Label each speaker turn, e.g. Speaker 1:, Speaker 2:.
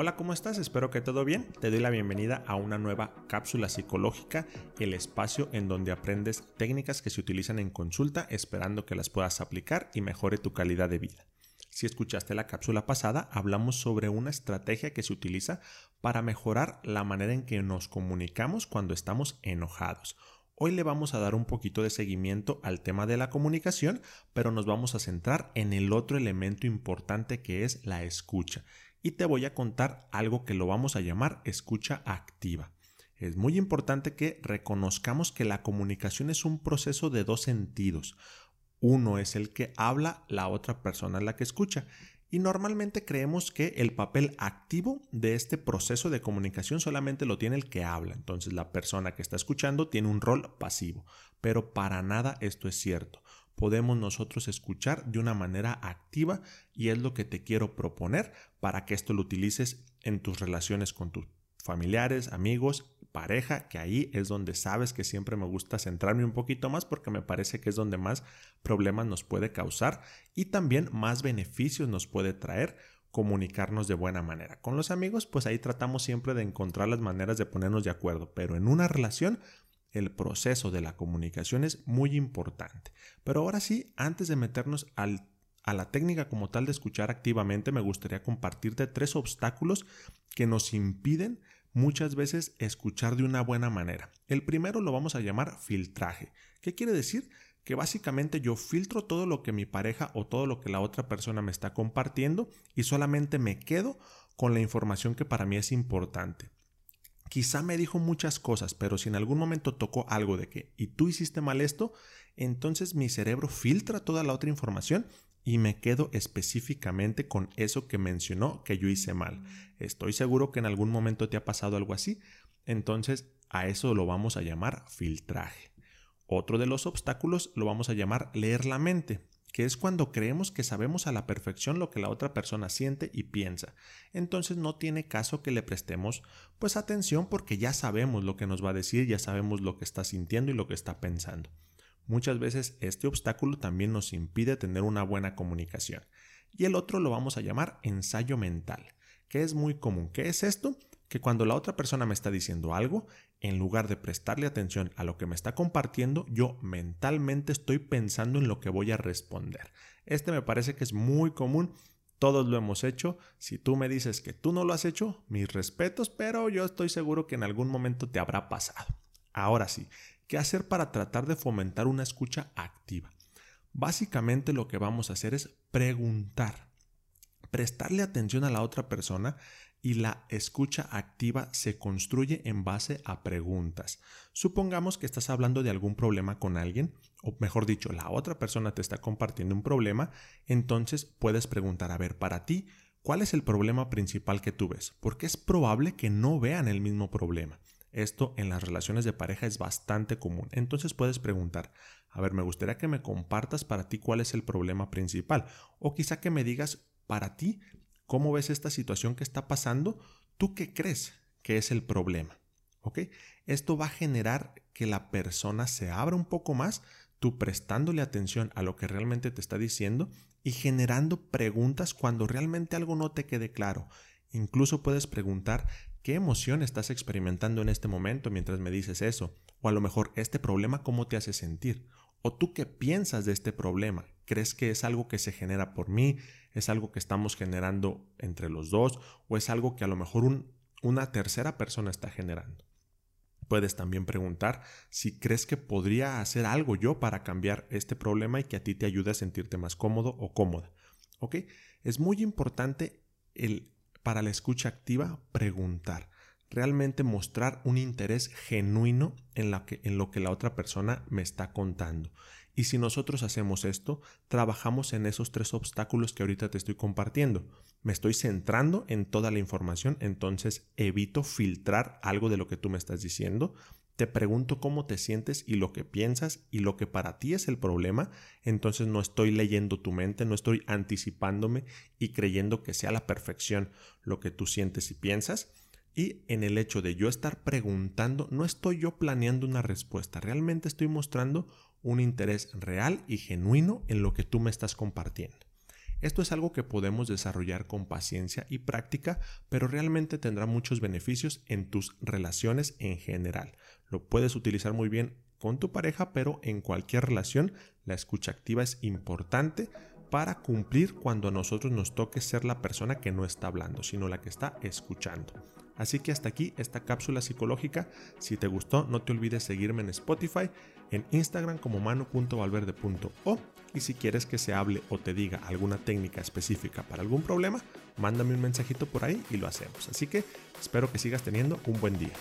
Speaker 1: Hola, ¿cómo estás? Espero que todo bien. Te doy la bienvenida a una nueva cápsula psicológica, el espacio en donde aprendes técnicas que se utilizan en consulta esperando que las puedas aplicar y mejore tu calidad de vida. Si escuchaste la cápsula pasada, hablamos sobre una estrategia que se utiliza para mejorar la manera en que nos comunicamos cuando estamos enojados. Hoy le vamos a dar un poquito de seguimiento al tema de la comunicación, pero nos vamos a centrar en el otro elemento importante que es la escucha y te voy a contar algo que lo vamos a llamar escucha activa. Es muy importante que reconozcamos que la comunicación es un proceso de dos sentidos. Uno es el que habla, la otra persona es la que escucha. Y normalmente creemos que el papel activo de este proceso de comunicación solamente lo tiene el que habla. Entonces la persona que está escuchando tiene un rol pasivo. Pero para nada esto es cierto podemos nosotros escuchar de una manera activa y es lo que te quiero proponer para que esto lo utilices en tus relaciones con tus familiares, amigos, pareja, que ahí es donde sabes que siempre me gusta centrarme un poquito más porque me parece que es donde más problemas nos puede causar y también más beneficios nos puede traer comunicarnos de buena manera. Con los amigos, pues ahí tratamos siempre de encontrar las maneras de ponernos de acuerdo, pero en una relación el proceso de la comunicación es muy importante. Pero ahora sí, antes de meternos a la técnica como tal de escuchar activamente, me gustaría compartirte tres obstáculos que nos impiden muchas veces escuchar de una buena manera. El primero lo vamos a llamar filtraje. ¿Qué quiere decir? Que básicamente yo filtro todo lo que mi pareja o todo lo que la otra persona me está compartiendo y solamente me quedo con la información que para mí es importante. Quizá me dijo muchas cosas, pero si en algún momento tocó algo de que, y tú hiciste mal esto, entonces mi cerebro filtra toda la otra información y me quedo específicamente con eso que mencionó que yo hice mal. Estoy seguro que en algún momento te ha pasado algo así, entonces a eso lo vamos a llamar filtraje. Otro de los obstáculos lo vamos a llamar leer la mente que es cuando creemos que sabemos a la perfección lo que la otra persona siente y piensa. Entonces no tiene caso que le prestemos pues atención porque ya sabemos lo que nos va a decir, ya sabemos lo que está sintiendo y lo que está pensando. Muchas veces este obstáculo también nos impide tener una buena comunicación. Y el otro lo vamos a llamar ensayo mental, que es muy común. ¿Qué es esto? Que cuando la otra persona me está diciendo algo, en lugar de prestarle atención a lo que me está compartiendo, yo mentalmente estoy pensando en lo que voy a responder. Este me parece que es muy común, todos lo hemos hecho. Si tú me dices que tú no lo has hecho, mis respetos, pero yo estoy seguro que en algún momento te habrá pasado. Ahora sí, ¿qué hacer para tratar de fomentar una escucha activa? Básicamente lo que vamos a hacer es preguntar, prestarle atención a la otra persona y la escucha activa se construye en base a preguntas. Supongamos que estás hablando de algún problema con alguien, o mejor dicho, la otra persona te está compartiendo un problema, entonces puedes preguntar, a ver, para ti, ¿cuál es el problema principal que tú ves? Porque es probable que no vean el mismo problema. Esto en las relaciones de pareja es bastante común. Entonces puedes preguntar, a ver, me gustaría que me compartas para ti cuál es el problema principal, o quizá que me digas para ti ¿Cómo ves esta situación que está pasando? ¿Tú qué crees que es el problema? ¿Ok? Esto va a generar que la persona se abra un poco más, tú prestándole atención a lo que realmente te está diciendo y generando preguntas cuando realmente algo no te quede claro. Incluso puedes preguntar qué emoción estás experimentando en este momento mientras me dices eso, o a lo mejor este problema cómo te hace sentir, o tú qué piensas de este problema, ¿Crees que es algo que se genera por mí? ¿Es algo que estamos generando entre los dos? ¿O es algo que a lo mejor una tercera persona está generando? Puedes también preguntar si crees que podría hacer algo yo para cambiar este problema y que a ti te ayude a sentirte más cómodo o cómoda. ¿Ok? Es muy importante el, para la escucha activa preguntar realmente mostrar un interés genuino en, lo que la otra persona me está contando. Y si nosotros hacemos esto, trabajamos en esos tres obstáculos que ahorita te estoy compartiendo. Me estoy centrando en toda la información, entonces evito filtrar algo de lo que tú me estás diciendo. Te pregunto cómo te sientes y lo que piensas y lo que para ti es el problema, entonces no estoy leyendo tu mente, no estoy anticipándome y creyendo que sea la perfección lo que tú sientes y piensas y en el hecho de yo estar preguntando, no estoy yo planeando una respuesta, realmente estoy mostrando un interés real y genuino en lo que tú me estás compartiendo. Esto es algo que podemos desarrollar con paciencia y práctica, pero realmente tendrá muchos beneficios en tus relaciones en general. Lo puedes utilizar muy bien con tu pareja, pero en cualquier relación la escucha activa es importante para cumplir cuando a nosotros nos toque ser la persona que no está hablando, sino la que está escuchando. Así que hasta aquí esta cápsula psicológica. Si te gustó, no te olvides seguirme en Spotify, en Instagram como mano.valverde.o y si quieres que se hable o te diga alguna técnica específica para algún problema, mándame un mensajito por ahí y lo hacemos. Así que espero que sigas teniendo un buen día.